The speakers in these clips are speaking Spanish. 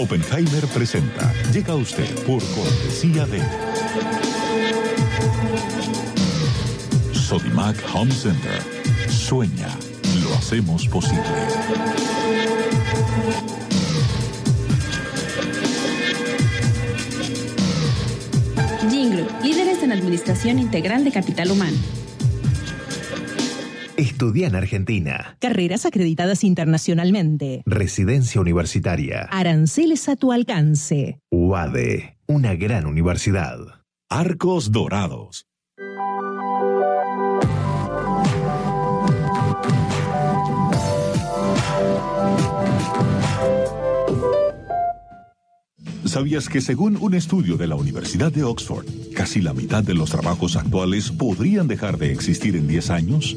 Oppenheimer presenta. Llega usted por cortesía de Sodimac Home Center. Sueña, lo hacemos posible. Jingle, líderes en administración integral de capital humano. Estudia en Argentina. Carreras acreditadas internacionalmente. Residencia universitaria. Aranceles a tu alcance. UADE, una gran universidad. Arcos Dorados. ¿Sabías que según un estudio de la Universidad de Oxford, casi la mitad de los trabajos actuales podrían dejar de existir en 10 años?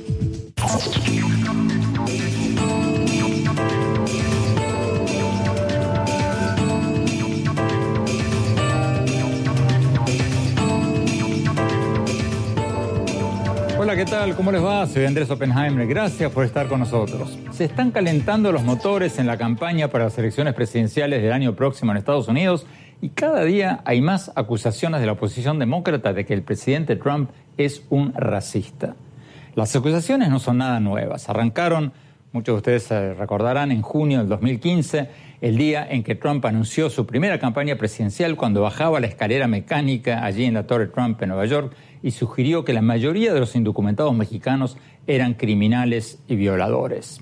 ¿Qué tal? ¿Cómo les va? Soy Andrés Oppenheimer. Gracias por estar con nosotros. Se están calentando los motores en la campaña para las elecciones presidenciales del año próximo en Estados Unidos y cada día hay más acusaciones de la oposición demócrata de que el presidente Trump es un racista. Las acusaciones no son nada nuevas. Arrancaron, muchos de ustedes recordarán, en junio del 2015, el día en que Trump anunció su primera campaña presidencial cuando bajaba la escalera mecánica allí en la Torre Trump en Nueva York y sugirió que la mayoría de los indocumentados mexicanos eran criminales y violadores.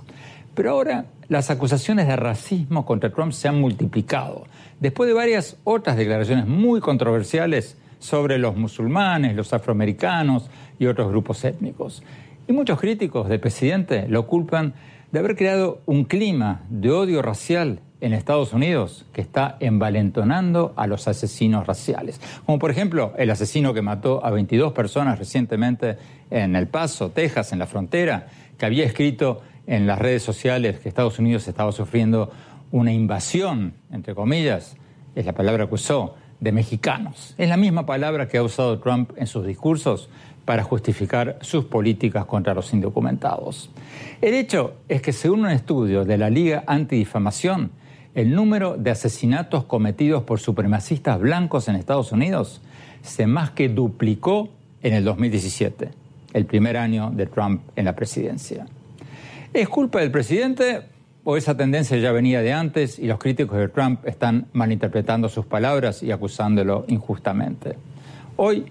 Pero ahora las acusaciones de racismo contra Trump se han multiplicado, después de varias otras declaraciones muy controversiales sobre los musulmanes, los afroamericanos y otros grupos étnicos. Y muchos críticos del presidente lo culpan de haber creado un clima de odio racial en Estados Unidos que está envalentonando a los asesinos raciales. Como por ejemplo el asesino que mató a 22 personas recientemente en El Paso, Texas, en la frontera, que había escrito en las redes sociales que Estados Unidos estaba sufriendo una invasión, entre comillas, es la palabra que usó, de mexicanos. Es la misma palabra que ha usado Trump en sus discursos para justificar sus políticas contra los indocumentados. El hecho es que según un estudio de la Liga Antidifamación, el número de asesinatos cometidos por supremacistas blancos en Estados Unidos se más que duplicó en el 2017, el primer año de Trump en la presidencia. ¿Es culpa del presidente o esa tendencia ya venía de antes y los críticos de Trump están malinterpretando sus palabras y acusándolo injustamente? Hoy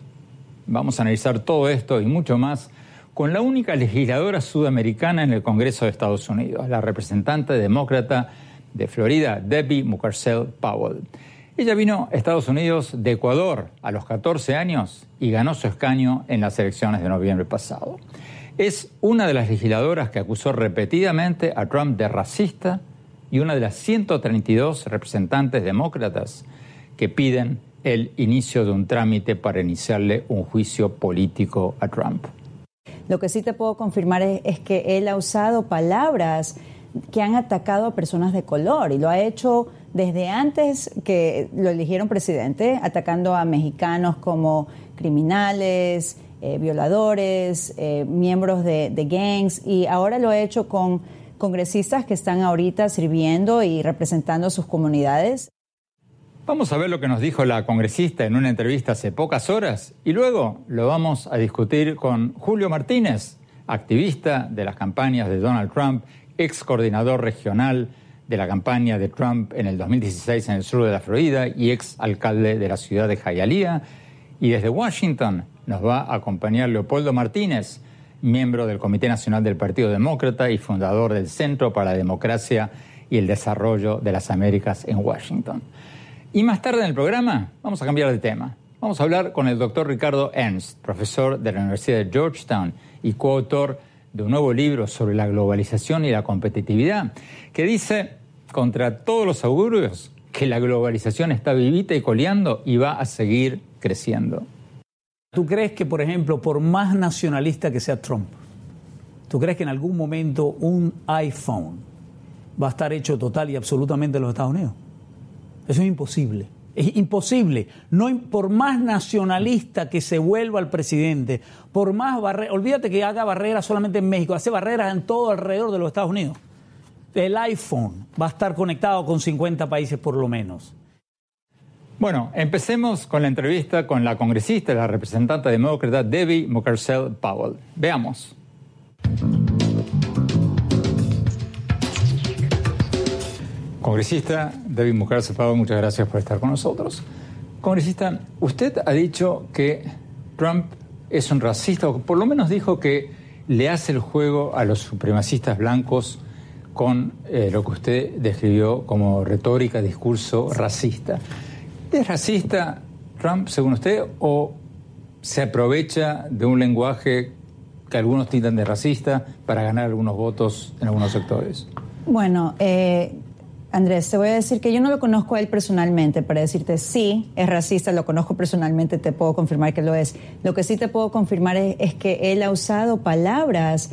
vamos a analizar todo esto y mucho más con la única legisladora sudamericana en el Congreso de Estados Unidos, la representante demócrata de Florida, Debbie Mucarsel Powell. Ella vino a Estados Unidos de Ecuador a los 14 años y ganó su escaño en las elecciones de noviembre pasado. Es una de las legisladoras que acusó repetidamente a Trump de racista y una de las 132 representantes demócratas que piden el inicio de un trámite para iniciarle un juicio político a Trump. Lo que sí te puedo confirmar es que él ha usado palabras que han atacado a personas de color y lo ha hecho desde antes que lo eligieron presidente, atacando a mexicanos como criminales, eh, violadores, eh, miembros de, de gangs y ahora lo ha hecho con congresistas que están ahorita sirviendo y representando a sus comunidades. Vamos a ver lo que nos dijo la congresista en una entrevista hace pocas horas y luego lo vamos a discutir con Julio Martínez, activista de las campañas de Donald Trump ex coordinador regional de la campaña de Trump en el 2016 en el sur de la Florida y ex alcalde de la ciudad de Hialeah. Y desde Washington nos va a acompañar Leopoldo Martínez, miembro del Comité Nacional del Partido Demócrata y fundador del Centro para la Democracia y el Desarrollo de las Américas en Washington. Y más tarde en el programa vamos a cambiar de tema. Vamos a hablar con el doctor Ricardo Ernst, profesor de la Universidad de Georgetown y coautor de un nuevo libro sobre la globalización y la competitividad, que dice, contra todos los augurios, que la globalización está vivita y coleando y va a seguir creciendo. ¿Tú crees que, por ejemplo, por más nacionalista que sea Trump, ¿tú crees que en algún momento un iPhone va a estar hecho total y absolutamente en los Estados Unidos? Eso es imposible. Es imposible. No, por más nacionalista que se vuelva el presidente, por más barreras, olvídate que haga barreras solamente en México, hace barreras en todo alrededor de los Estados Unidos. El iPhone va a estar conectado con 50 países por lo menos. Bueno, empecemos con la entrevista con la congresista la representante demócrata Debbie Mucarsel Powell. Veamos. Congresista Debbie Mucarsel Powell, muchas gracias por estar con nosotros. Congresista, usted ha dicho que Trump es un racista, o por lo menos dijo que le hace el juego a los supremacistas blancos con eh, lo que usted describió como retórica, discurso racista. ¿Es racista Trump, según usted, o se aprovecha de un lenguaje que algunos tintan de racista para ganar algunos votos en algunos sectores? Bueno, eh, Andrés, te voy a decir que yo no lo conozco a él personalmente para decirte sí, es racista, lo conozco personalmente, te puedo confirmar que lo es. Lo que sí te puedo confirmar es que él ha usado palabras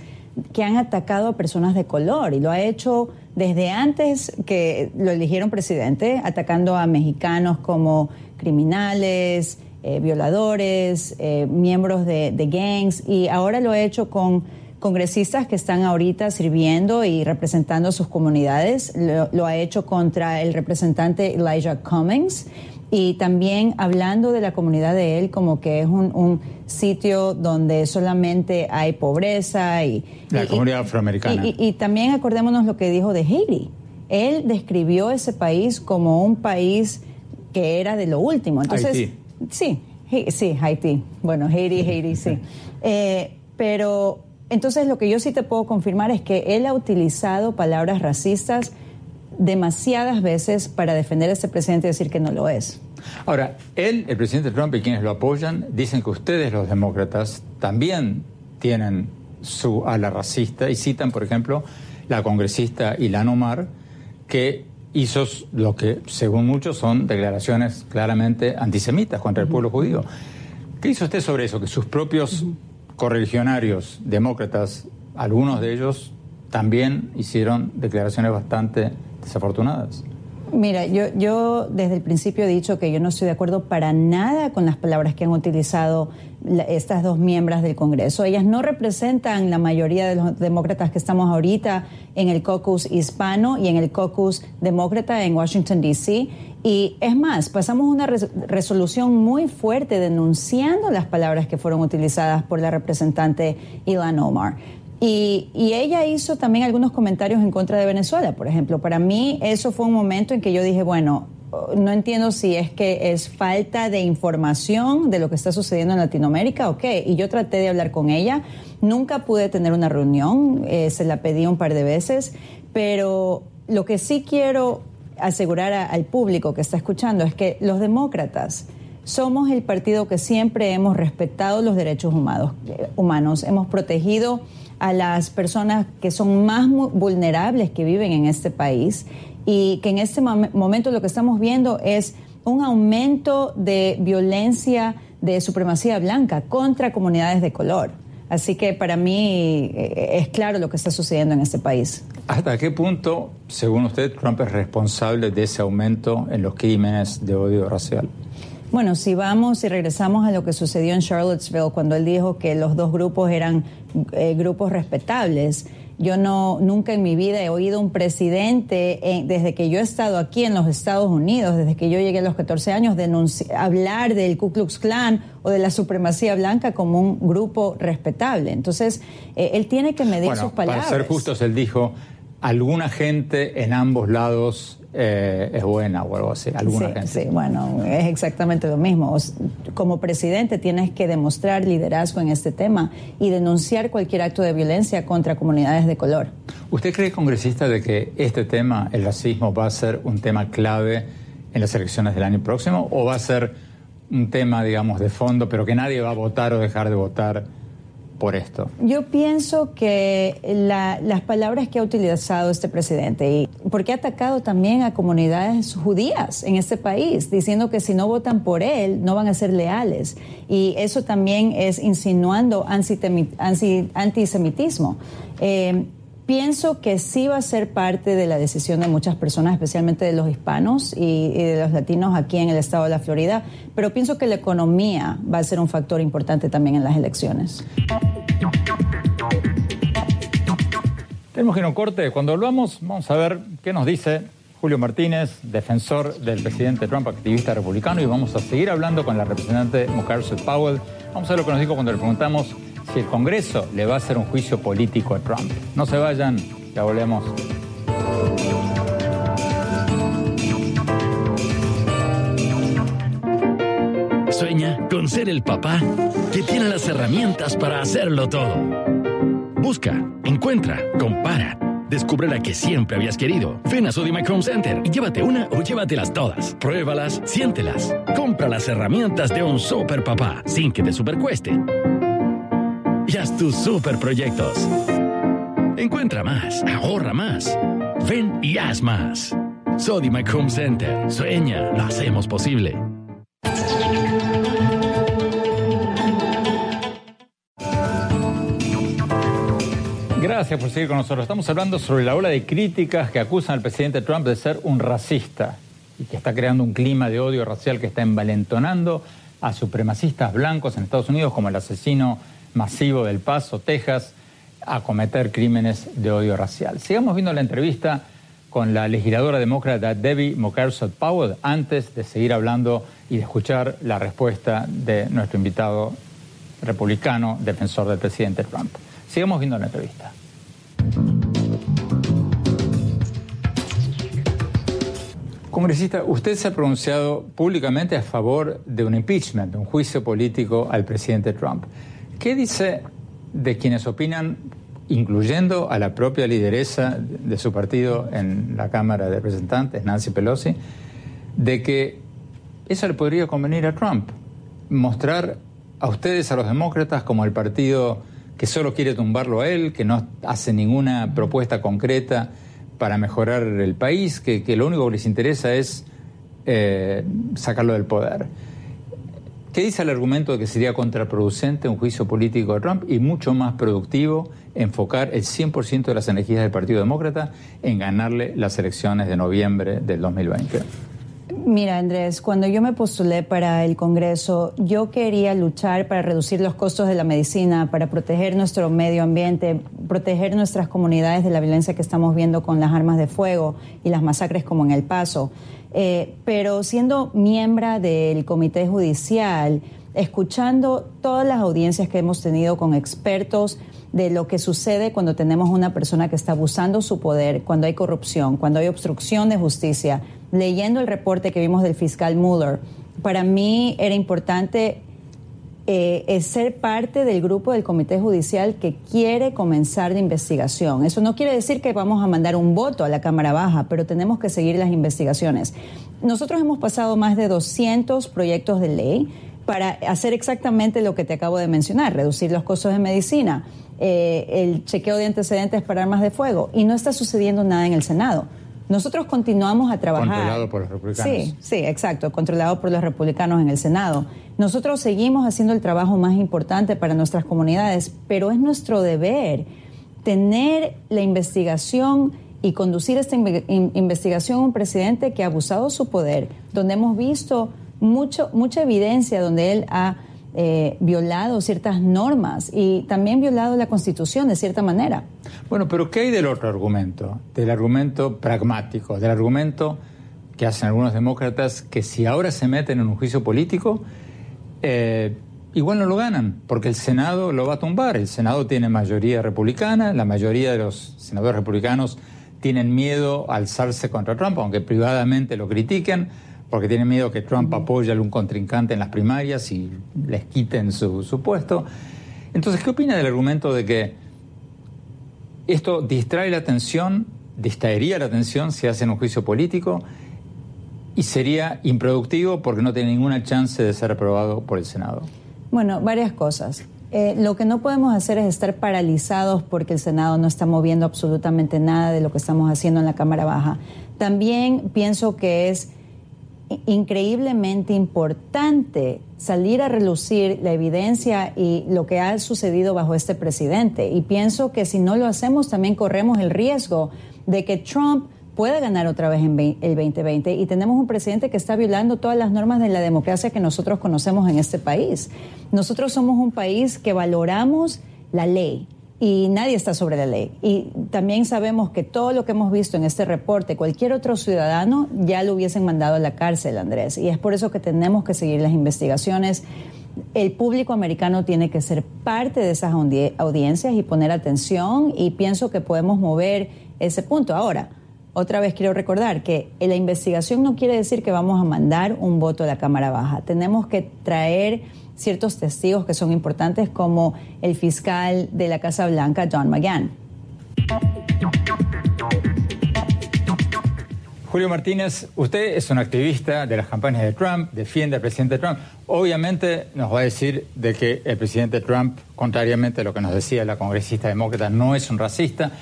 que han atacado a personas de color y lo ha hecho desde antes que lo eligieron presidente, atacando a mexicanos como criminales, eh, violadores, eh, miembros de, gangs, y ahora lo ha hecho con congresistas que están ahorita sirviendo y representando a sus comunidades. lo ha hecho contra el representante Elijah Cummings y también hablando de la comunidad de él como que es un, sitio donde solamente hay pobreza y... La comunidad afroamericana. Y, también acordémonos lo que dijo de Haiti. Él describió ese país como un país que era de lo último. Entonces, Haití. Sí, sí, Haití. Bueno, Haiti, Haiti, sí. Eh, pero entonces lo que yo sí te puedo confirmar es que él ha utilizado palabras racistas demasiadas veces para defender a este presidente y decir que no lo es. Ahora, él, el presidente Trump y quienes lo apoyan, dicen que ustedes, los demócratas, también tienen su ala racista y citan, por ejemplo, la congresista Ilan Omar, que hizo lo que, según muchos, son declaraciones claramente antisemitas contra el pueblo judío. ¿Qué hizo usted sobre eso? Que sus propios correligionarios demócratas, algunos de ellos, también hicieron declaraciones bastante desafortunadas. Mira, yo, yo desde el principio he dicho que yo no estoy de acuerdo para nada con las palabras que han utilizado estas dos miembros del Congreso. Ellas no representan la mayoría de los demócratas que estamos ahorita en el caucus hispano y en el caucus demócrata en Washington, D.C. Y es más, pasamos una resolución muy fuerte denunciando las palabras que fueron utilizadas por la representante Ilan Omar. Y, ella hizo también algunos comentarios en contra de Venezuela, por ejemplo. Para mí eso fue un momento en que yo dije, bueno, no entiendo si es que es falta de información de lo que está sucediendo en Latinoamérica o qué. Y yo traté de hablar con ella. Nunca pude tener una reunión, eh, se la pedí un par de veces, pero lo que sí quiero asegurar al público que está escuchando es que los demócratas somos el partido que siempre hemos respetado los derechos humanos, eh, humanos hemos protegido a las personas que son más vulnerables que viven en este país y que en este momento lo que estamos viendo es un aumento de violencia de supremacía blanca contra comunidades de color. Así que para mí eh, es claro lo que está sucediendo en este país. ¿Hasta qué punto, según usted, Trump es responsable de ese aumento en los crímenes de odio racial? Bueno, si vamos y regresamos a lo que sucedió en Charlottesville cuando él dijo que los dos grupos eran eh, grupos respetables, yo no nunca en mi vida he oído un presidente eh, desde que yo he estado aquí en los Estados Unidos, desde que yo llegué a los 14 años, hablar del Ku Klux Klan o de la supremacía blanca como un grupo respetable. Entonces, eh, él tiene que medir sus palabras. Para ser justos, él dijo alguna gente en ambos lados eh, es buena o algo así. Alguna sí, gente. sí, bueno, es exactamente lo mismo. Como presidente tienes que demostrar liderazgo en este tema y denunciar cualquier acto de violencia contra comunidades de color. ¿Usted cree, congresista, de que este tema, el racismo, va a ser un tema clave en las elecciones del año próximo o va a ser un tema, digamos, de fondo, pero que nadie va a votar o dejar de votar? Por esto? Yo pienso que las palabras que ha utilizado este presidente, y porque ha atacado también a comunidades judías en este país, diciendo que si no votan por él, no van a ser leales. Y eso también es insinuando antisemitismo. Eh, pienso que sí va a ser parte de la decisión de muchas personas, especialmente de los hispanos y, de los latinos aquí en el estado de la Florida, pero pienso que la economía va a ser un factor importante también en las elecciones. Tenemos que ir a un corte. Cuando volvamos, vamos a ver qué nos dice Julio Martínez, defensor del presidente Trump, activista republicano, y vamos a seguir hablando con la representante Mucarsel Powell. Vamos a ver lo que nos dijo cuando le preguntamos si el Congreso le va a hacer un juicio político a Trump. No se vayan, ya volvemos. Sueña con ser el papá que tiene las herramientas para hacerlo todo. Busca, encuentra, compara. Descubre la que siempre habías querido. Ven a Sodimac Home Center y llévate una o llévatelas todas. Pruébalas, siéntelas. Compra las herramientas de un super papá sin que te supercueste. Y haz tus super proyectos. Encuentra más, ahorra más. Ven y haz más. Sodimac Home Center. Sueña, lo hacemos posible. Gracias por seguir con nosotros. Estamos hablando sobre la ola de críticas que acusan al presidente Trump de ser un racista y que está creando un clima de odio racial que está envalentonando a supremacistas blancos en Estados Unidos como el asesino masivo del Paso, Texas, a cometer crímenes de odio racial. Sigamos viendo la entrevista con la legisladora demócrata Debbie Mucarsel Powell antes de seguir hablando y de escuchar la respuesta de nuestro invitado republicano, defensor del presidente Trump. Sigamos viendo la entrevista. Congresista, usted se ha pronunciado públicamente a favor de un impeachment, un juicio político al presidente Trump. ¿Qué dice de quienes opinan, incluyendo a la propia lideresa de su partido en la Cámara de Representantes, Nancy Pelosi, de que eso le podría convenir a Trump? Mostrar a ustedes, a los demócratas, como el partido que solo quiere tumbarlo a él, que no hace ninguna propuesta concreta para mejorar el país, que, lo único que les interesa es eh, sacarlo del poder. ¿Qué dice el argumento de que sería contraproducente un juicio político de Trump y mucho más productivo enfocar el 100% de las energías del Partido Demócrata en ganarle las elecciones de noviembre del 2020? Mira, Andrés, cuando yo me postulé para el Congreso, yo quería luchar para reducir los costos de la medicina, para proteger nuestro medio ambiente, proteger nuestras comunidades de la violencia que estamos viendo con las armas de fuego y las masacres como en El Paso. Eh, pero siendo miembro del Comité Judicial, escuchando todas las audiencias que hemos tenido con expertos de lo que sucede cuando tenemos una persona que está abusando su poder, cuando hay corrupción, cuando hay obstrucción de justicia, leyendo el reporte que vimos del fiscal Mueller, para mí era importante eh, ser parte del grupo del Comité Judicial que quiere comenzar la investigación. Eso no quiere decir que vamos a mandar un voto a la Cámara Baja, pero tenemos que seguir las investigaciones. Nosotros hemos pasado más de 200 proyectos de ley para hacer exactamente lo que te acabo de mencionar, reducir los costos de medicina, eh, el chequeo de antecedentes para armas de fuego, y no está sucediendo nada en el Senado. Nosotros continuamos a trabajar. Controlado por los republicanos. Sí, sí, exacto, controlado por los republicanos en el Senado. Nosotros seguimos haciendo el trabajo más importante para nuestras comunidades, pero es nuestro deber tener la investigación y conducir esta investigación a un presidente que ha abusado su poder, donde hemos visto mucho, mucha evidencia donde él ha eh, violado ciertas normas y también violado la Constitución de cierta manera. Bueno, pero ¿qué hay del otro argumento? Del argumento pragmático, del argumento que hacen algunos demócratas que si ahora se meten en un juicio político, eh, igual no lo ganan, porque el Senado lo va a tumbar. El Senado tiene mayoría republicana, la mayoría de los senadores republicanos tienen miedo a alzarse contra Trump, aunque privadamente lo critiquen, porque tienen miedo que Trump apoye a algún contrincante en las primarias y les quiten su, su puesto. Entonces, ¿qué opina del argumento de que esto distrae la atención, distraería la atención si hacen un juicio político y sería improductivo porque no tiene ninguna chance de ser aprobado por el Senado? Bueno, varias cosas. Eh, lo que no podemos hacer es estar paralizados porque el Senado no está moviendo absolutamente nada de lo que estamos haciendo en la Cámara Baja. También pienso que es increíblemente importante salir a relucir la evidencia y lo que ha sucedido bajo este presidente. Y pienso que si no lo hacemos, también corremos el riesgo de que Trump pueda ganar otra vez en el 2020 y tenemos un presidente que está violando todas las normas de la democracia que nosotros conocemos en este país. Nosotros somos un país que valoramos la ley, y nadie está sobre la ley. Y también sabemos que todo lo que hemos visto en este reporte, cualquier otro ciudadano ya lo hubiesen mandado a la cárcel, Andrés. Y es por eso que tenemos que seguir las investigaciones. El público americano tiene que ser parte de esas audiencias y poner atención y pienso que podemos mover ese punto. Ahora, otra vez quiero recordar que la investigación no quiere decir que vamos a mandar un voto a la Cámara Baja. Tenemos que traer ciertos testigos que son importantes como el fiscal de la Casa Blanca, John McGahn. Julio Martínez, usted es un activista de las campañas de Trump, defiende al presidente Trump. Obviamente nos va a decir de que el presidente Trump, contrariamente a lo que nos decía la congresista demócrata, no es un racista.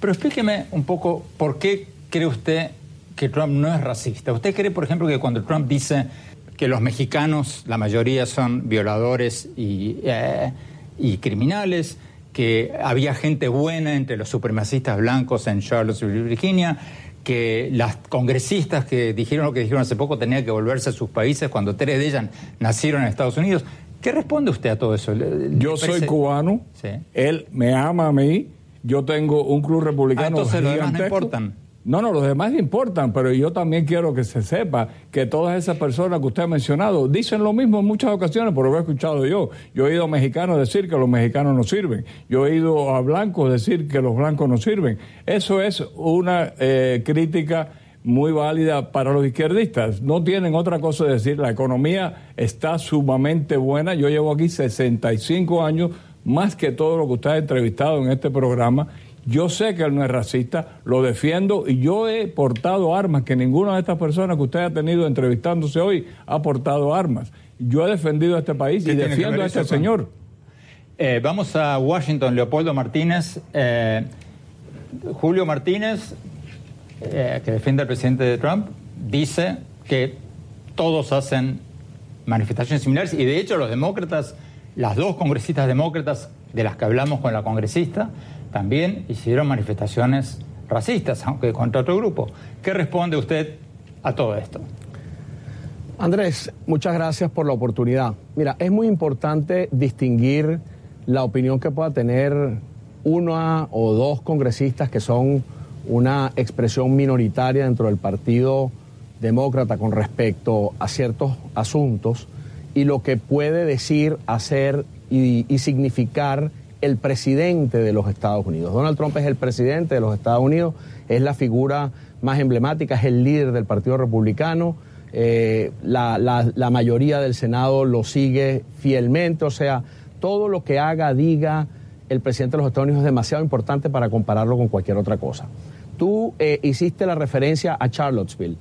Pero explíqueme un poco por qué cree usted que Trump no es racista. ¿Usted cree, por ejemplo, que cuando Trump dice que los mexicanos, la mayoría son violadores y, eh, y criminales, que había gente buena entre los supremacistas blancos en Charlottesville, Virginia, que las congresistas que dijeron lo que dijeron hace poco tenían que volverse a sus países cuando tres de ellas nacieron en Estados Unidos. ¿Qué responde usted a todo eso? Yo soy cubano, él me ama a mí, yo tengo un club republicano. Ah, entonces los demás no importan. No, no, los demás importan, pero yo también quiero que se sepa que todas esas personas que usted ha mencionado dicen lo mismo en muchas ocasiones, por lo he escuchado yo. Yo he oído a mexicanos decir que los mexicanos no sirven. Yo he oído a blancos decir que los blancos no sirven. Eso es una eh, crítica muy válida para los izquierdistas. No tienen otra cosa que decir. La economía está sumamente buena. Yo llevo aquí 65 años, más que todo lo que usted ha entrevistado en este programa yo sé que él no es racista, lo defiendo y yo he portado armas, que ninguna de estas personas que usted ha tenido entrevistándose hoy ha portado armas. Yo he defendido a este país y defiendo a este señor. Eh, vamos a Washington, Leopoldo Martínez. Eh, Julio Martínez, eh, que defiende al presidente de Trump, dice que todos hacen manifestaciones similares y de hecho los demócratas, las dos congresistas demócratas de las que hablamos con la congresista, también hicieron manifestaciones racistas, aunque contra otro grupo. ¿Qué responde usted a todo esto? Andrés, muchas gracias por la oportunidad. Mira, es muy importante distinguir la opinión que pueda tener una o dos congresistas que son una expresión minoritaria dentro del Partido Demócrata con respecto a ciertos asuntos y lo que puede decir, hacer y, y significar el presidente de los Estados Unidos. Donald Trump es el presidente de los Estados Unidos, es la figura más emblemática, es el líder del Partido Republicano, eh, la, mayoría del Senado lo sigue fielmente, o sea, todo lo que haga, diga el presidente de los Estados Unidos es demasiado importante para compararlo con cualquier otra cosa. Tú eh, hiciste la referencia a Charlottesville.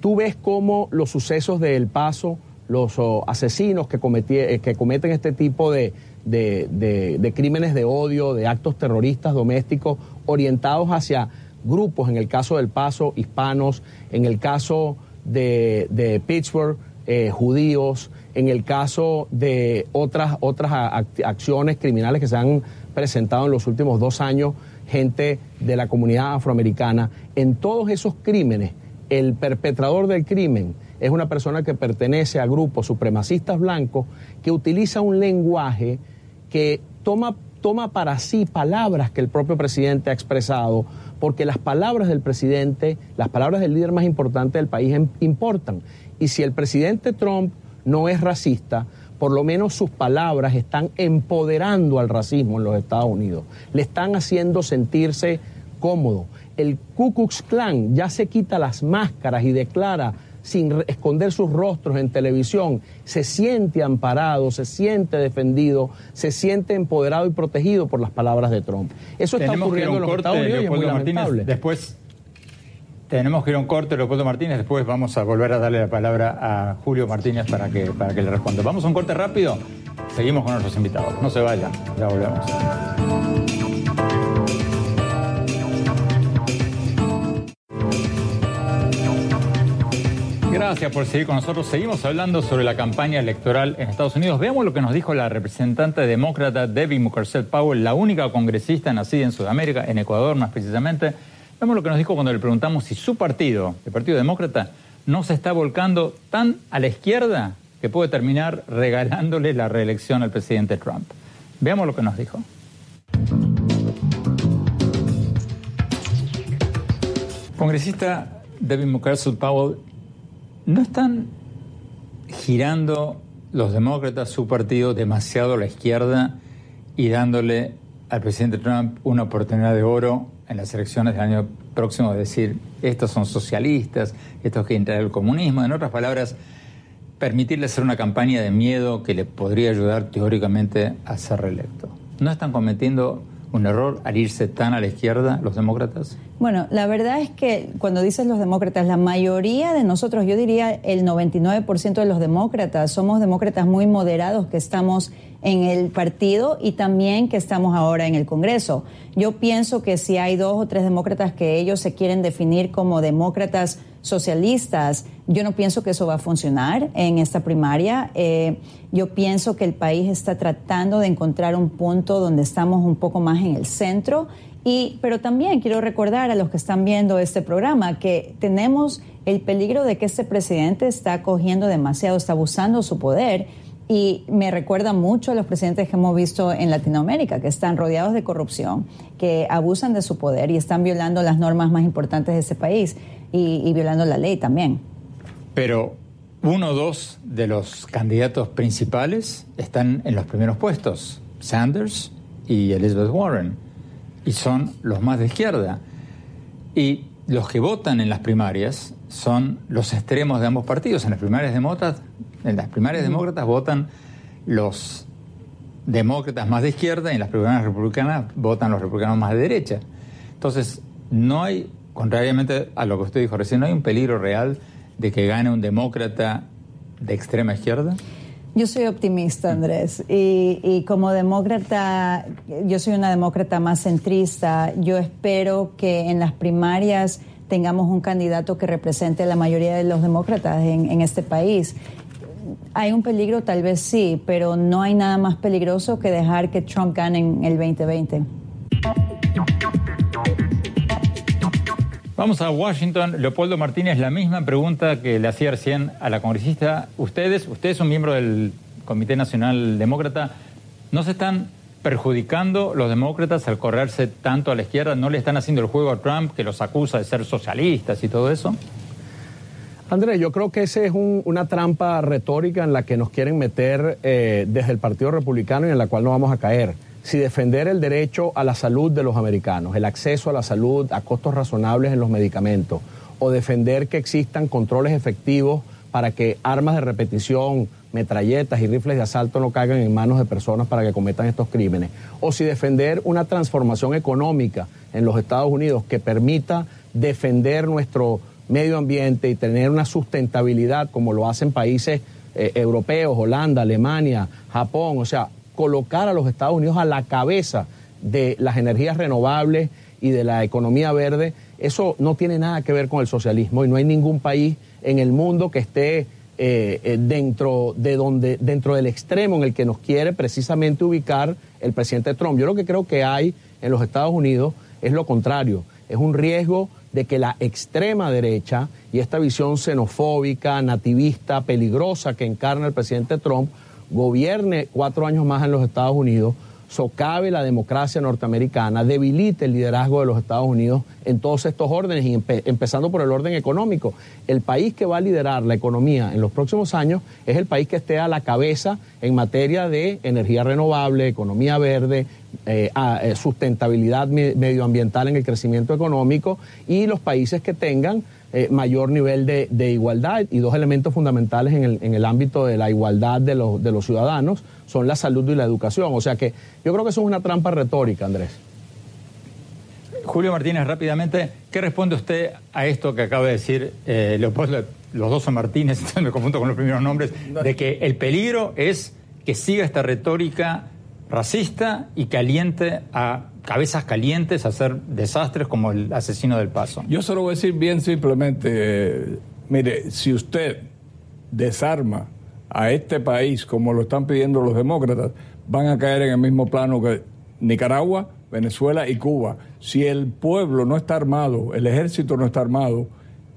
Tú ves cómo los sucesos de El Paso, los oh, asesinos eh, que cometen este tipo de, de, crímenes de odio, de actos terroristas domésticos orientados hacia grupos, en el caso del Paso, hispanos, en el caso de, Pittsburgh, eh, judíos, en el caso de otras, otras acciones criminales que se han presentado en los últimos dos años, gente de la comunidad afroamericana, en todos esos crímenes, el perpetrador del crimen es una persona que pertenece a grupos supremacistas blancos que utiliza un lenguaje que toma, toma para sí palabras que el propio presidente ha expresado, porque las palabras del presidente, las palabras del líder más importante del país importan. Y si el presidente Trump no es racista, por lo menos sus palabras están empoderando al racismo en los Estados Unidos, le están haciendo sentirse cómodo. El Ku Klux Klan ya se quita las máscaras y declara sin esconder sus rostros en televisión, se siente amparado, se siente defendido, se siente empoderado y protegido por las palabras de Trump. Eso está Tenemos ocurriendo en los corte, Estados Unidos y es muy Martínez. lamentable. Después tenemos que ir a un corte, Leopoldo Martínez. Después vamos a volver a darle la palabra a Julio Martínez para que, para que le responda. Vamos a un corte rápido. Seguimos con nuestros invitados. No se vayan, ya volvemos. Gracias por seguir con nosotros. Seguimos hablando sobre la campaña electoral en Estados Unidos. Veamos lo que nos dijo la representante demócrata Debbie Mukasey Powell, la única congresista nacida en Sudamérica, en Ecuador más precisamente. Veamos lo que nos dijo cuando le preguntamos si su partido, el Partido Demócrata, no se está volcando tan a la izquierda que puede terminar regalándole la reelección al presidente Trump. Veamos lo que nos dijo. Congresista Debbie Mukasey Powell, ¿no están girando los demócratas su partido demasiado a la izquierda y dándole al presidente Trump una oportunidad de oro en las elecciones del año próximo de decir, estos son socialistas, estos quieren traer el comunismo? En otras palabras, permitirle hacer una campaña de miedo que le podría ayudar teóricamente a ser reelecto. ¿No están cometiendo un error al irse tan a la izquierda los demócratas? Bueno, la verdad es que cuando dices los demócratas, la mayoría de nosotros, yo diría el 99% de los demócratas, somos demócratas muy moderados que estamos en el partido y también que estamos ahora en el Congreso. Yo pienso que si hay dos o tres demócratas que ellos se quieren definir como demócratas socialistas, yo no pienso que eso va a funcionar en esta primaria. Eh, yo pienso que el país está tratando de encontrar un punto donde estamos un poco más en el centro. Y, pero también quiero recordar a los que están viendo este programa que tenemos el peligro de que este presidente está cogiendo demasiado, está abusando su poder. Y me recuerda mucho a los presidentes que hemos visto en Latinoamérica, que están rodeados de corrupción, que abusan de su poder y están violando las normas más importantes de ese país y, y violando la ley también. Pero uno o dos de los candidatos principales están en los primeros puestos, Sanders y Elizabeth Warren, y son los más de izquierda. Y los que votan en las primarias son los extremos de ambos partidos. En las primarias demócratas, en las primarias demócratas votan los demócratas más de izquierda y en las primarias republicanas votan los republicanos más de derecha. Entonces, no hay, contrariamente a lo que usted dijo recién, no hay un peligro real de que gane un demócrata de extrema izquierda. Yo soy optimista, Andrés, y, como demócrata, yo soy una demócrata más centrista. Yo espero que en las primarias tengamos un candidato que represente a la mayoría de los demócratas en este país. Hay un peligro, tal vez sí, pero no hay nada más peligroso que dejar que Trump gane en el 2020. Vamos a Washington. Leopoldo Martínez, la misma pregunta que le hacía recién a la congresista. Ustedes, ustedes son miembros del Comité Nacional Demócrata, ¿no se están perjudicando los demócratas al correrse tanto a la izquierda? ¿No le están haciendo el juego a Trump que los acusa de ser socialistas y todo eso? Andrés, yo creo que esa es un, una trampa retórica en la que nos quieren meter eh, desde el Partido Republicano y en la cual no vamos a caer si defender el derecho a la salud de los americanos, el acceso a la salud a costos razonables en los medicamentos, o defender que existan controles efectivos para que armas de repetición, metralletas y rifles de asalto no caigan en manos de personas para que cometan estos crímenes, o si defender una transformación económica en los Estados Unidos que permita defender nuestro medio ambiente y tener una sustentabilidad como lo hacen países eh, europeos, Holanda, Alemania, Japón, o sea, colocar a los Estados Unidos a la cabeza de las energías renovables y de la economía verde, eso no tiene nada que ver con el socialismo y no hay ningún país en el mundo que esté eh, dentro, de donde, dentro del extremo en el que nos quiere precisamente ubicar el presidente Trump. Yo lo que creo que hay en los Estados Unidos es lo contrario, es un riesgo de que la extrema derecha y esta visión xenofóbica, nativista, peligrosa que encarna el presidente Trump, gobierne cuatro años más en los Estados Unidos, socave la democracia norteamericana, debilite el liderazgo de los Estados Unidos en todos estos órdenes, y empe empezando por el orden económico. El país que va a liderar la economía en los próximos años es el país que esté a la cabeza en materia de energía renovable, economía verde, eh, eh, sustentabilidad me- medioambiental en el crecimiento económico y los países que tengan eh, mayor nivel de, de igualdad. Y dos elementos fundamentales en el, en el ámbito de la igualdad de los, de los ciudadanos son la salud y la educación. O sea que yo creo que eso es una trampa retórica, Andrés. Julio Martínez, rápidamente, ¿qué responde usted a esto que acaba de decir eh, Leopoldo? Los dos son Martínez, entonces me confundo con los primeros nombres, de que el peligro es que siga esta retórica racista y que aliente a cabezas calientes a hacer desastres como el asesino del paso. Yo solo voy a decir bien simplemente, eh, mire, si usted desarma a este país como lo están pidiendo los demócratas, van a caer en el mismo plano que Nicaragua, Venezuela y Cuba. Si el pueblo no está armado, el ejército no está armado,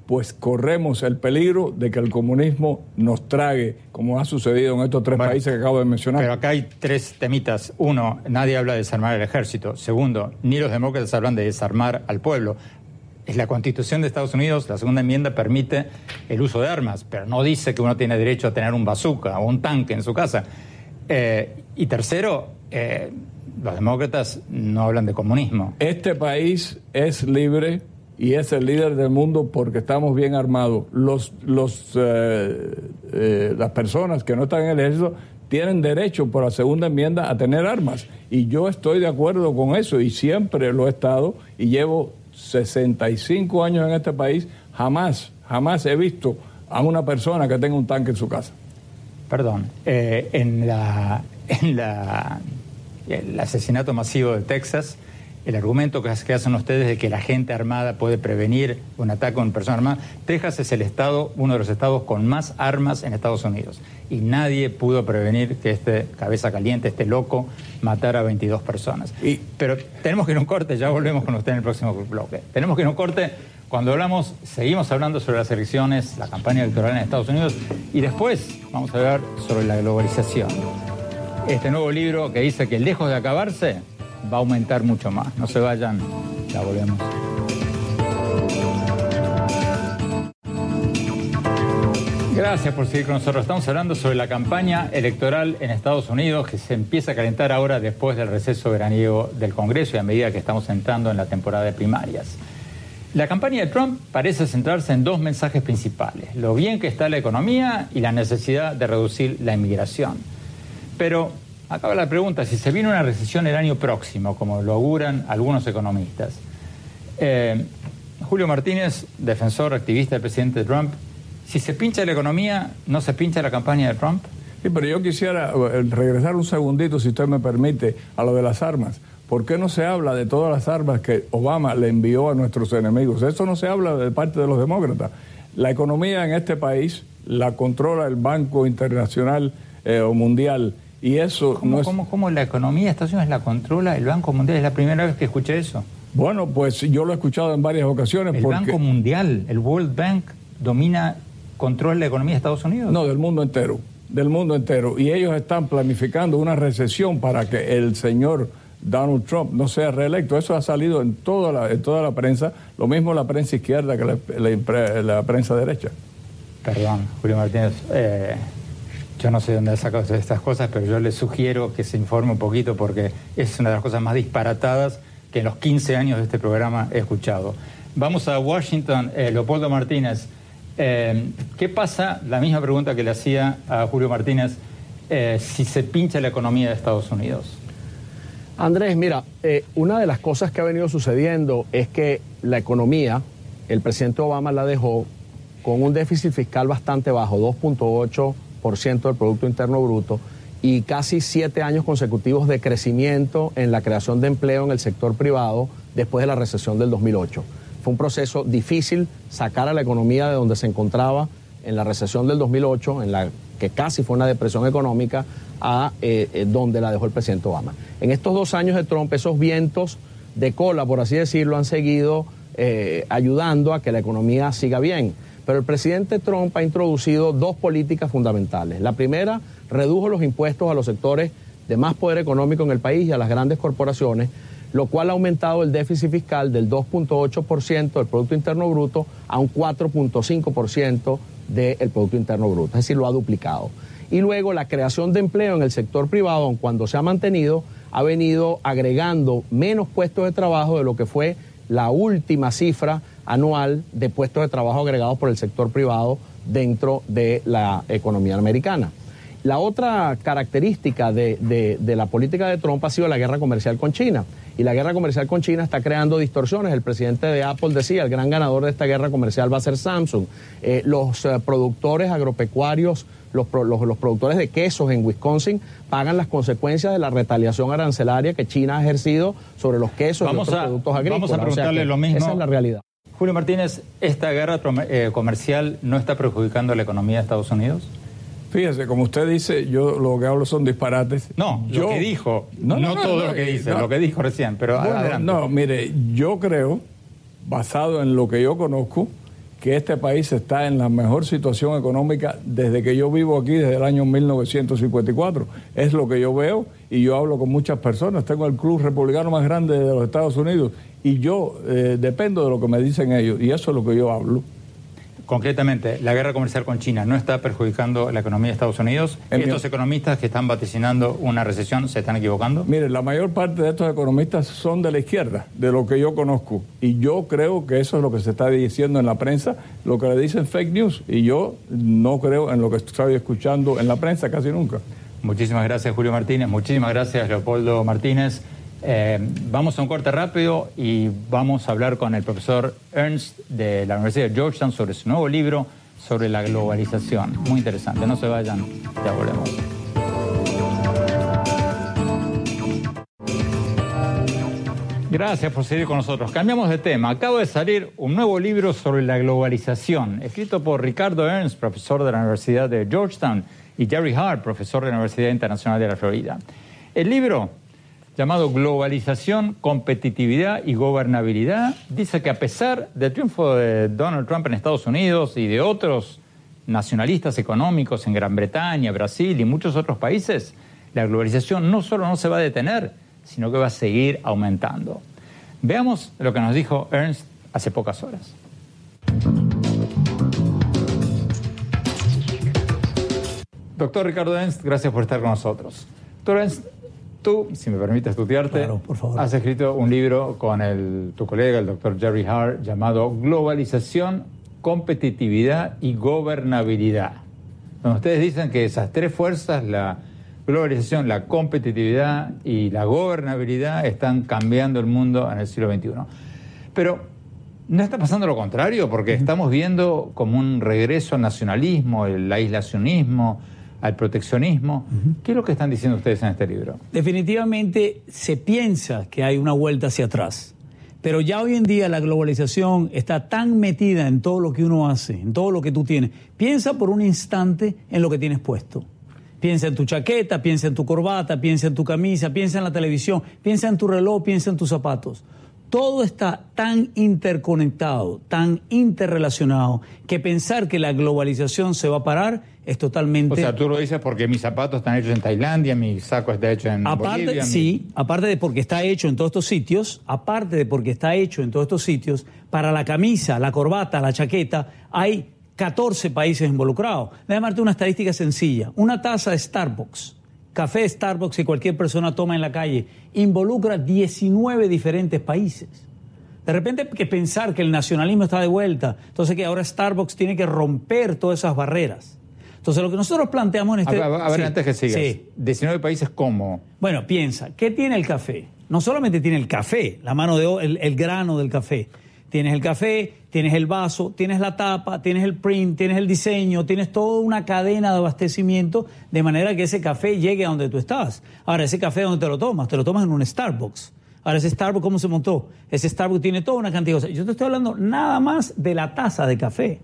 pues corremos el peligro de que el comunismo nos trague, como ha sucedido en estos tres países que acabo de mencionar. Pero acá hay tres temitas. Uno, nadie habla de desarmar el ejército. Segundo, ni los demócratas hablan de desarmar al pueblo. Es la Constitución de Estados Unidos, la segunda enmienda permite el uso de armas, pero no dice que uno tiene derecho a tener un bazooka o un tanque en su casa. Eh, y tercero, eh, los demócratas no hablan de comunismo. Este país es libre y es el líder del mundo porque estamos bien armados. Los, los, eh, eh, las personas que no están en el ejército tienen derecho por la segunda enmienda a tener armas. Y yo estoy de acuerdo con eso y siempre lo he estado y llevo 65 años en este país. Jamás, jamás he visto a una persona que tenga un tanque en su casa. Perdón, eh, en, la, en la, el asesinato masivo de Texas, el argumento que, hacen ustedes de que la gente armada puede prevenir un ataque con persona armada, Texas es el estado, uno de los estados con más armas en Estados Unidos. Y nadie pudo prevenir que este cabeza caliente, este loco, matara a 22 personas. Pero tenemos que ir a un corte, ya volvemos con usted en el próximo bloque. Tenemos que ir a un corte. Cuando hablamos, seguimos hablando sobre las elecciones, la campaña electoral en Estados Unidos y después vamos a hablar sobre la globalización. Este nuevo libro que dice que lejos de acabarse, va a aumentar mucho más. No se vayan, ya volvemos. Gracias por seguir con nosotros. Estamos hablando sobre la campaña electoral en Estados Unidos que se empieza a calentar ahora después del receso veraniego del Congreso y a medida que estamos entrando en la temporada de primarias. La campaña de Trump parece centrarse en dos mensajes principales, lo bien que está la economía y la necesidad de reducir la inmigración. Pero acaba la pregunta, si se viene una recesión el año próximo, como lo auguran algunos economistas, eh, Julio Martínez, defensor, activista del presidente Trump, si se pincha la economía, ¿no se pincha la campaña de Trump? Sí, pero yo quisiera eh, regresar un segundito, si usted me permite, a lo de las armas. ¿Por qué no se habla de todas las armas que Obama le envió a nuestros enemigos? Eso no se habla de parte de los demócratas. La economía en este país la controla el Banco Internacional eh, o Mundial. Y eso ¿Cómo, no es... cómo- cómo la economía de Estados Unidos la controla el Banco Mundial? Es la primera vez que escuché eso. Bueno, pues yo lo he escuchado en varias ocasiones. El porque... Banco Mundial, el World Bank, domina, controla la economía de Estados Unidos. No, del mundo entero, del mundo entero. Y ellos están planificando una recesión para que el señor Donald Trump no sea reelecto. Eso ha salido en toda la, en toda la prensa, lo mismo la prensa izquierda que la, la impre- la prensa derecha. Perdón, Julio Martínez. eh, yo no sé dónde ha sacado estas cosas, pero yo le sugiero que se informe un poquito porque es una de las cosas más disparatadas que en los 15 años de este programa he escuchado. Vamos a Washington, eh, Leopoldo Martínez. eh, ¿Qué pasa? La misma pregunta que le hacía a Julio Martínez, eh, si se pincha la economía de Estados Unidos. Andrés, mira, eh, una de las cosas que ha venido sucediendo es que la economía, el presidente Obama la dejó con un déficit fiscal bastante bajo, 2.8% del Producto Interno Bruto, y casi siete años consecutivos de crecimiento en la creación de empleo en el sector privado después de la recesión del 2008. Fue un proceso difícil sacar a la economía de donde se encontraba en la recesión del 2008, en la que casi fue una depresión económica, a eh, eh, donde la dejó el presidente Obama. En estos dos años de Trump, esos vientos de cola, por así decirlo, han seguido eh, ayudando a que la economía siga bien. Pero el presidente Trump ha introducido dos políticas fundamentales. La primera, redujo los impuestos a los sectores de más poder económico en el país y a las grandes corporaciones, lo cual ha aumentado el déficit fiscal del 2.8% del Producto Interno Bruto a un 4.5% del Producto Interno Bruto, es decir, lo ha duplicado. Y luego la creación de empleo en el sector privado, cuando se ha mantenido, ha venido agregando menos puestos de trabajo de lo que fue la última cifra anual de puestos de trabajo agregados por el sector privado dentro de la economía americana. La otra característica de, la política de Trump ha sido la guerra comercial con China. Y la guerra comercial con China está creando distorsiones. El presidente de Apple decía, el gran ganador de esta guerra comercial va a ser Samsung. Eh, los eh, productores agropecuarios, los, los, productores de quesos en Wisconsin pagan las consecuencias de la retaliación arancelaria que China ha ejercido sobre los quesos y otros productos agrícolas. Vamos a preguntarle lo mismo. Esa es la realidad. Julio Martínez, ¿esta guerra eh, comercial no está perjudicando la economía de Estados Unidos? Fíjese, como usted dice, yo lo que hablo son disparates. No, yo, lo que dijo, no, todo lo que dice, lo que dijo recién, pero adelante. No, mire, yo creo, basado en lo que yo conozco, que este país está en la mejor situación económica desde que yo vivo aquí, desde el año 1954. Es lo que yo veo y yo hablo con muchas personas. Tengo el club republicano más grande de los Estados Unidos y yo eh, dependo de lo que me dicen ellos y eso es lo que yo hablo. Concretamente, la guerra comercial con China no está perjudicando la economía de Estados Unidos. ¿Estos economistas que están vaticinando una recesión se están equivocando? Mire, la mayor parte de estos economistas son de la izquierda, de lo que yo conozco. Y yo creo que eso es lo que se está diciendo en la prensa, lo que le dicen fake news. Y yo no creo en lo que estoy escuchando en la prensa casi nunca. Muchísimas gracias, Julio Martínez. Muchísimas gracias, Leopoldo Martínez. Eh, vamos a un corte rápido y vamos a hablar con el profesor Ernst de la Universidad de Georgetown sobre su nuevo libro sobre la globalización. Muy interesante, no se vayan, ya volvemos. Gracias por seguir con nosotros. Cambiamos de tema. Acaba de salir un nuevo libro sobre la globalización, escrito por Ricardo Ernst, profesor de la Universidad de Georgetown, y Jerry Hart, profesor de la Universidad Internacional de la Florida. El libro llamado Globalización, Competitividad y Gobernabilidad, dice que a pesar del triunfo de Donald Trump en Estados Unidos y de otros nacionalistas económicos en Gran Bretaña, Brasil y muchos otros países, la globalización no solo no se va a detener, sino que va a seguir aumentando. Veamos lo que nos dijo Ernst hace pocas horas. Doctor Ricardo Ernst, gracias por estar con nosotros. Doctor Ernst, Tú, si me permite estudiarte, has escrito un libro con el, tu colega, el doctor Jerry Hart, llamado Globalización, Competitividad y Gobernabilidad. Donde ustedes dicen que esas tres fuerzas, la globalización, la competitividad y la gobernabilidad, están cambiando el mundo en el siglo XXI. Pero no está pasando lo contrario, porque estamos viendo como un regreso al nacionalismo, el aislacionismo, al proteccionismo. ¿Qué es lo que están diciendo ustedes en este libro? Definitivamente se piensa que hay una vuelta hacia atrás. Pero ya hoy en día la globalización está tan metida en todo lo que uno hace, en todo lo que tú tienes. Piensa por un instante en lo que tienes puesto. Piensa en tu chaqueta, piensa en tu corbata, piensa en tu camisa, piensa en la televisión, piensa en tu reloj, piensa en tus zapatos. Todo está tan interconectado, tan interrelacionado, que pensar que la globalización se va a parar es totalmente... O sea, tú lo dices porque mis zapatos están hechos en Tailandia, mi saco está hecho en aparte, Sí, aparte de porque está hecho en todos estos sitios, aparte de porque está hecho en todos estos sitios, para la camisa, la corbata, la chaqueta, hay 14 países involucrados. Déjame darte una estadística sencilla. Una taza de Starbucks, café Starbucks que cualquier persona toma en la calle, involucra 19 diferentes países. De repente hay que pensar que el nacionalismo está de vuelta, entonces que ahora Starbucks tiene que romper todas esas barreras. Entonces, lo que nosotros planteamos en este... A, ver, antes que sigas. Sí. 19 países, ¿cómo? Bueno, piensa, ¿qué tiene el café? No solamente tiene el café, la mano de el, el grano del café. Tienes el café, tienes el vaso, tienes la tapa, tienes el print, tienes el diseño, tienes toda una cadena de abastecimiento de manera que ese café llegue a donde tú estás. Ahora, ese café, ¿dónde te lo tomas? Te lo tomas en un Starbucks. Ahora, ese Starbucks, ¿cómo se montó? Ese Starbucks tiene toda una cantidad de cosas. Yo te estoy hablando nada más de la taza de café.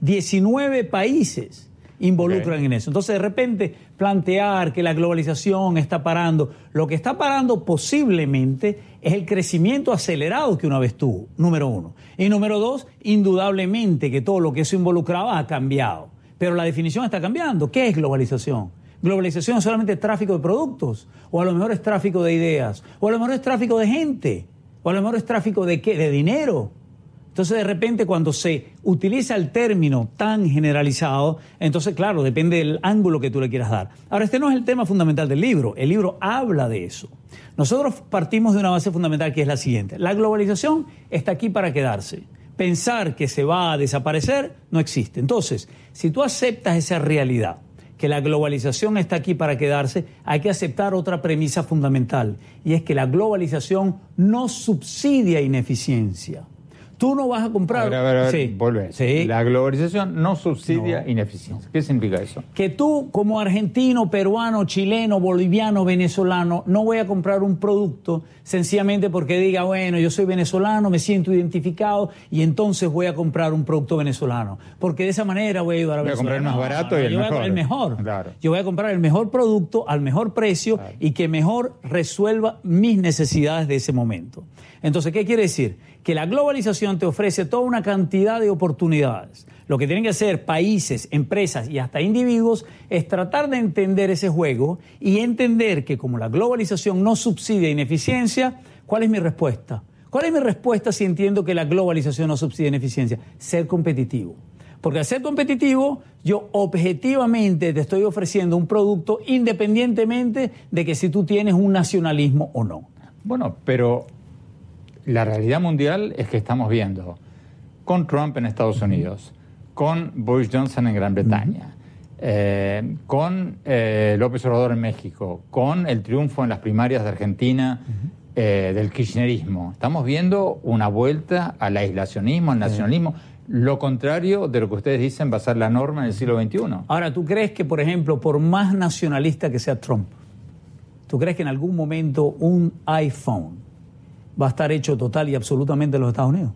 19 países involucran en eso. Entonces, de repente, plantear que la globalización está parando, lo que está parando posiblemente es el crecimiento acelerado que una vez tuvo, número uno. Y número dos, indudablemente que todo lo que eso involucraba ha cambiado. Pero la definición está cambiando. ¿Qué es globalización? Globalización es solamente tráfico de productos, o a lo mejor es tráfico de ideas, o a lo mejor es tráfico de gente, o a lo mejor es tráfico de qué? De dinero. Entonces, de repente, cuando se utiliza el término tan generalizado, entonces, claro, depende del ángulo que tú le quieras dar. Ahora, este no es el tema fundamental del libro. El libro habla de eso. Nosotros partimos de una base fundamental que es la siguiente. La globalización está aquí para quedarse. Pensar que se va a desaparecer no existe. Entonces, si tú aceptas esa realidad, que la globalización está aquí para quedarse, hay que aceptar otra premisa fundamental, y es que la globalización no subsidia ineficiencia. Tú no vas a comprar. A ver, a ver, a ver, Sí. vuelve. Sí. La globalización no subsidia ineficiencia. ¿Qué significa eso? Que tú, como argentino, peruano, chileno, boliviano, venezolano, no voy a comprar un producto sencillamente porque diga, bueno, yo soy venezolano, me siento identificado y entonces voy a comprar un producto venezolano. Porque de esa manera voy a ayudar a Voy a comprar el más Venezuela. barato y el yo voy a- mejor. el mejor. Claro. Yo voy a comprar el mejor producto al mejor precio y que mejor resuelva mis necesidades de ese momento. Entonces, ¿qué quiere decir? Que la globalización te ofrece toda una cantidad de oportunidades. Lo que tienen que hacer países, empresas y hasta individuos es tratar de entender ese juego y entender que como la globalización no subsidia ineficiencia, ¿cuál es mi respuesta? ¿Cuál es mi respuesta si entiendo que la globalización no subsidia ineficiencia? Ser competitivo. Porque al ser competitivo, yo objetivamente te estoy ofreciendo un producto independientemente de que si tú tienes un nacionalismo o no. Bueno, pero la realidad mundial es que estamos viendo con Trump en Estados Unidos, con Boris Johnson en Gran Bretaña, eh, con eh, López Obrador en México, con el triunfo en las primarias de Argentina eh, del kirchnerismo. Estamos viendo una vuelta al aislacionismo, al nacionalismo, lo contrario de lo que ustedes dicen va a ser la norma en el siglo XXI. Ahora, ¿tú crees que, por ejemplo, por más nacionalista que sea Trump, ¿tú crees que en algún momento un iPhone va a estar hecho total y absolutamente en los Estados Unidos?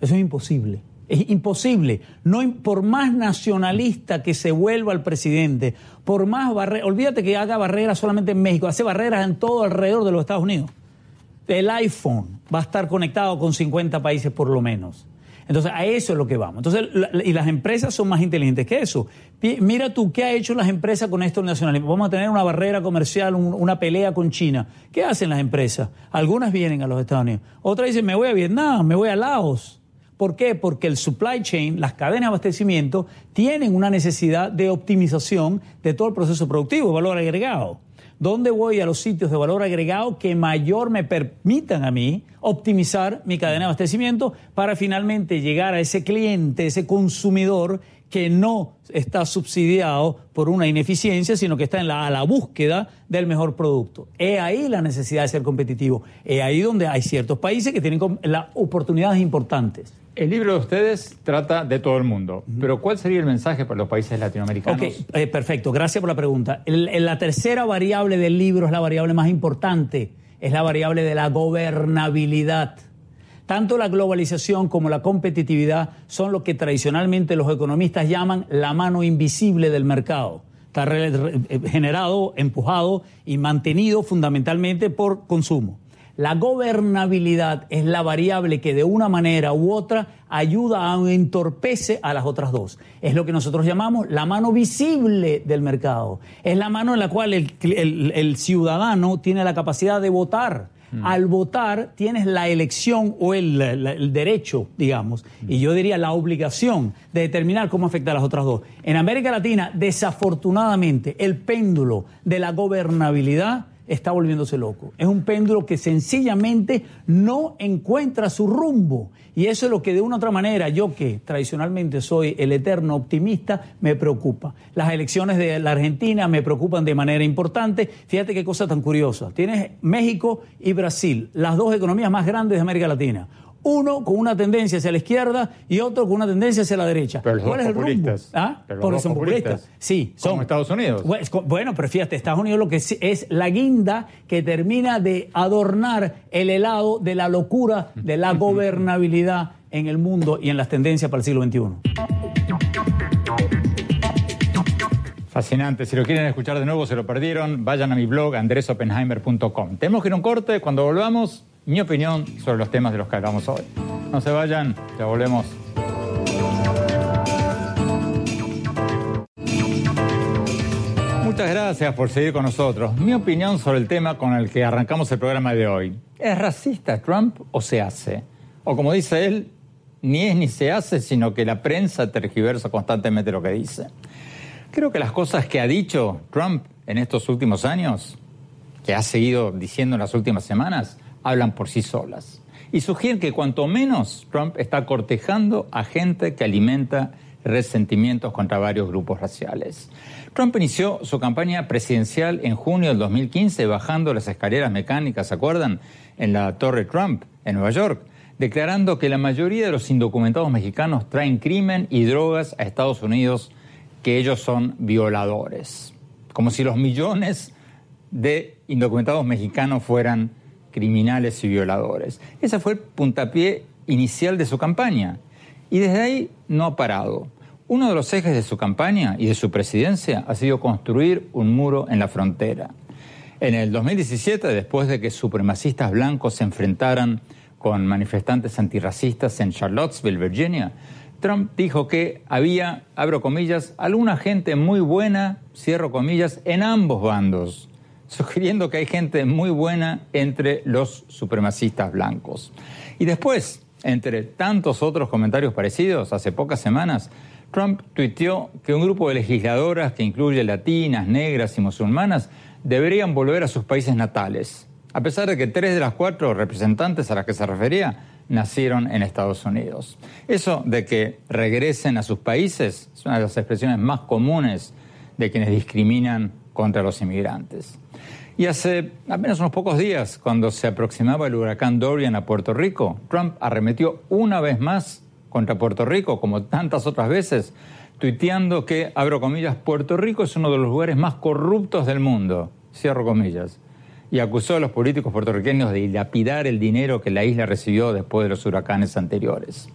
Eso es imposible. Es imposible. No, por más nacionalista que se vuelva el presidente, por más barreras, olvídate que haga barreras solamente en México, hace barreras en todo alrededor de los Estados Unidos. El iPhone va a estar conectado con 50 países por lo menos. Entonces, a eso es lo que vamos. Entonces, y las empresas son más inteligentes que eso. Mira tú, ¿qué ha hecho las empresas con esto nacionalismo? Vamos a tener una barrera comercial, un- una pelea con China. ¿Qué hacen las empresas? Algunas vienen a los Estados Unidos. Otras dicen, me voy a Vietnam, me voy a Laos. ¿Por qué? Porque el supply chain, las cadenas de abastecimiento, tienen una necesidad de optimización de todo el proceso productivo, valor agregado. ¿Dónde voy a los sitios de valor agregado que mayor me permitan a mí optimizar mi cadena de abastecimiento para finalmente llegar a ese cliente, ese consumidor que no está subsidiado por una ineficiencia, sino que está en la, a la búsqueda del mejor producto. Es ahí la necesidad de ser competitivo. Es ahí donde hay ciertos países que tienen las oportunidades importantes. El libro de ustedes trata de todo el mundo, pero ¿cuál sería el mensaje para los países latinoamericanos? Ok, eh, perfecto, gracias por la pregunta. El- el- la tercera variable del libro es la variable más importante, es la variable de la gobernabilidad. Tanto la globalización como la competitividad son lo que tradicionalmente los economistas llaman la mano invisible del mercado. Está eh, generado, empujado y mantenido fundamentalmente por consumo. La gobernabilidad es la variable que de una manera u otra ayuda a entorpece a las otras dos. Es lo que nosotros llamamos la mano visible del mercado. Es la mano en la cual el, el- el ciudadano tiene la capacidad de votar. Al votar tienes la elección o el derecho, digamos, y yo diría la obligación de determinar cómo afecta a las otras dos. En América Latina, desafortunadamente, el péndulo de la gobernabilidad está volviéndose loco. Es un péndulo que sencillamente no encuentra su rumbo. Y eso es lo que de una u otra manera, yo que tradicionalmente soy el eterno optimista, me preocupa. Las elecciones de la Argentina me preocupan de manera importante. Fíjate qué cosa tan curiosa. Tienes México y Brasil, las dos economías más grandes de América Latina. Uno con una tendencia hacia la izquierda y otro con una tendencia hacia la derecha. Pero los ¿Cuál dos es el rumbo? populistas. ¿Ah? Pero Porque son populistas. populistas. Sí, son. Como Estados Unidos. Es Bueno, pero fíjate, Estados Unidos lo que sí es la guinda que termina de adornar el helado de la locura de la gobernabilidad en el mundo y en las tendencias para el siglo XXI. Fascinante. Si lo quieren escuchar de nuevo, se lo perdieron, vayan a mi blog andresopenheimer.com. Tenemos que ir a un corte. Cuando volvamos, mi opinión sobre los temas de los que hablamos hoy. No se vayan, ya volvemos. Muchas gracias por seguir con nosotros. Mi opinión sobre el tema con el que arrancamos el programa de hoy. ¿Es racista Trump o se hace? O como dice él, ni es ni se hace, sino que la prensa tergiversa constantemente lo que dice. Creo que las cosas que ha dicho Trump en estos últimos años, que ha seguido diciendo en las últimas semanas, hablan por sí solas. Y sugieren que cuanto menos Trump está cortejando a gente que alimenta resentimientos contra varios grupos raciales. Trump inició su campaña presidencial en junio del 2015 bajando las escaleras mecánicas, ¿se acuerdan? En la Torre Trump, en Nueva York, declarando que la mayoría de los indocumentados mexicanos traen crimen y drogas a Estados Unidos, que ellos son violadores. Como si los millones de indocumentados mexicanos fueran criminales y violadores. Ese fue el puntapié inicial de su campaña. Y desde ahí no ha parado. Uno de los ejes de su campaña y de su presidencia ha sido construir un muro en la frontera. En el 2017, después de que supremacistas blancos se enfrentaran con manifestantes antirracistas en Charlottesville, Virginia, Trump dijo que había, abro comillas, alguna gente muy buena, cierro comillas, en ambos bandos, sugiriendo que hay gente muy buena entre los supremacistas blancos. Y después, entre tantos otros comentarios parecidos, hace pocas semanas, Trump tuiteó que un grupo de legisladoras que incluye latinas, negras y musulmanas deberían volver a sus países natales, a pesar de que tres de las cuatro representantes a las que se refería nacieron en Estados Unidos. Eso de que regresen a sus países es una de las expresiones más comunes de quienes discriminan contra los inmigrantes. Y hace apenas unos pocos días, cuando se aproximaba el huracán Dorian a Puerto Rico, Trump arremetió una vez más contra Puerto Rico, como tantas otras veces, tuiteando que, abro comillas, Puerto Rico es uno de los lugares más corruptos del mundo, cierro comillas, y acusó a los políticos puertorriqueños de dilapidar el dinero que la isla recibió después de los huracanes anteriores.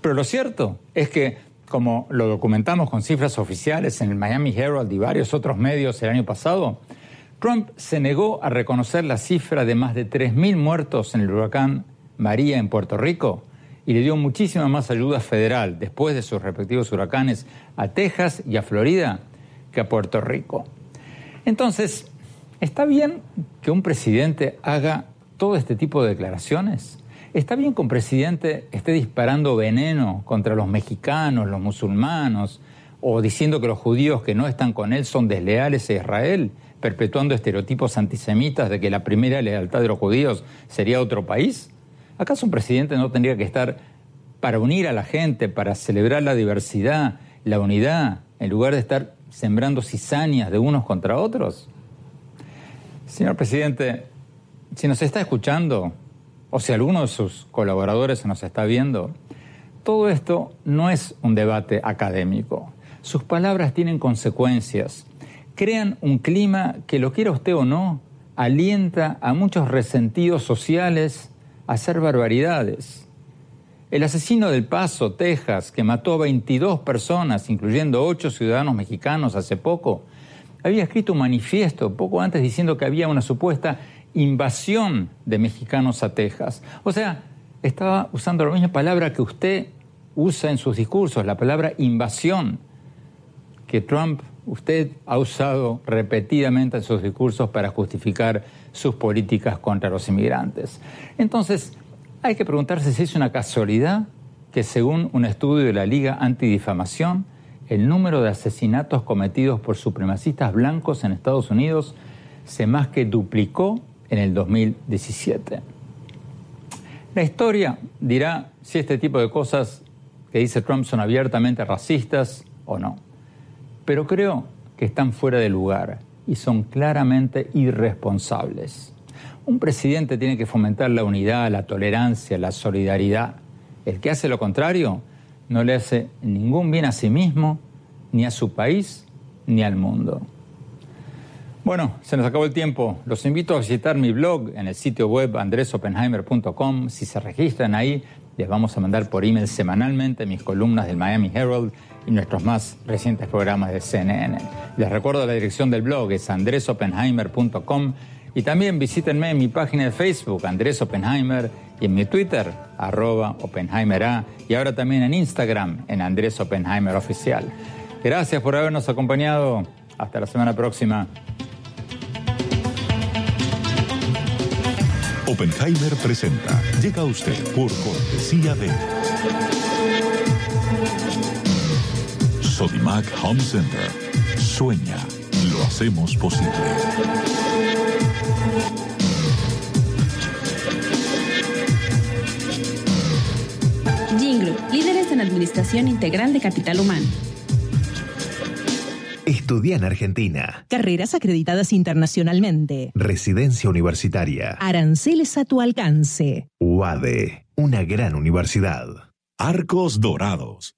Pero lo cierto es que, como lo documentamos con cifras oficiales en el Miami Herald y varios otros medios el año pasado, Trump se negó a reconocer la cifra de más de 3.000 muertos en el huracán María en Puerto Rico y le dio muchísima más ayuda federal después de sus respectivos huracanes a Texas y a Florida que a Puerto Rico. Entonces, ¿está bien que un presidente haga todo este tipo de declaraciones? ¿Está bien que un presidente esté disparando veneno contra los mexicanos, los musulmanos, o diciendo que los judíos que no están con él son desleales a Israel? perpetuando estereotipos antisemitas de que la primera lealtad de los judíos sería otro país? ¿Acaso un presidente no tendría que estar para unir a la gente, para celebrar la diversidad, la unidad, en lugar de estar sembrando cizañas de unos contra otros? Señor presidente, si nos está escuchando, o si alguno de sus colaboradores nos está viendo, todo esto no es un debate académico. Sus palabras tienen consecuencias crean un clima que, lo quiera usted o no, alienta a muchos resentidos sociales a hacer barbaridades. El asesino del Paso, Texas, que mató a 22 personas, incluyendo 8 ciudadanos mexicanos hace poco, había escrito un manifiesto poco antes diciendo que había una supuesta invasión de mexicanos a Texas. O sea, estaba usando la misma palabra que usted usa en sus discursos, la palabra invasión, que Trump usted ha usado repetidamente en sus discursos para justificar sus políticas contra los inmigrantes. Entonces, hay que preguntarse si es una casualidad que según un estudio de la Liga Antidifamación, el número de asesinatos cometidos por supremacistas blancos en Estados Unidos se más que duplicó en el 2017. La historia dirá si este tipo de cosas que dice Trump son abiertamente racistas o no pero creo que están fuera de lugar y son claramente irresponsables. Un presidente tiene que fomentar la unidad, la tolerancia, la solidaridad. El que hace lo contrario no le hace ningún bien a sí mismo, ni a su país, ni al mundo. Bueno, se nos acabó el tiempo. Los invito a visitar mi blog en el sitio web andresopenheimer.com. Si se registran ahí, les vamos a mandar por email semanalmente mis columnas del Miami Herald y nuestros más recientes programas de CNN. Les recuerdo la dirección del blog, es andresopenheimer.com y también visítenme en mi página de Facebook, Andrés Oppenheimer, y en mi Twitter, arroba OppenheimerA, y ahora también en Instagram, en Andrés Oppenheimer Oficial. Gracias por habernos acompañado. Hasta la semana próxima. Oppenheimer presenta. Llega a usted por cortesía de... Sodimac Home Center. Sueña, lo hacemos posible. Jingle, líderes en administración integral de capital humano. Estudia en Argentina. Carreras acreditadas internacionalmente. Residencia universitaria. Aranceles a tu alcance. UADE, una gran universidad. Arcos Dorados.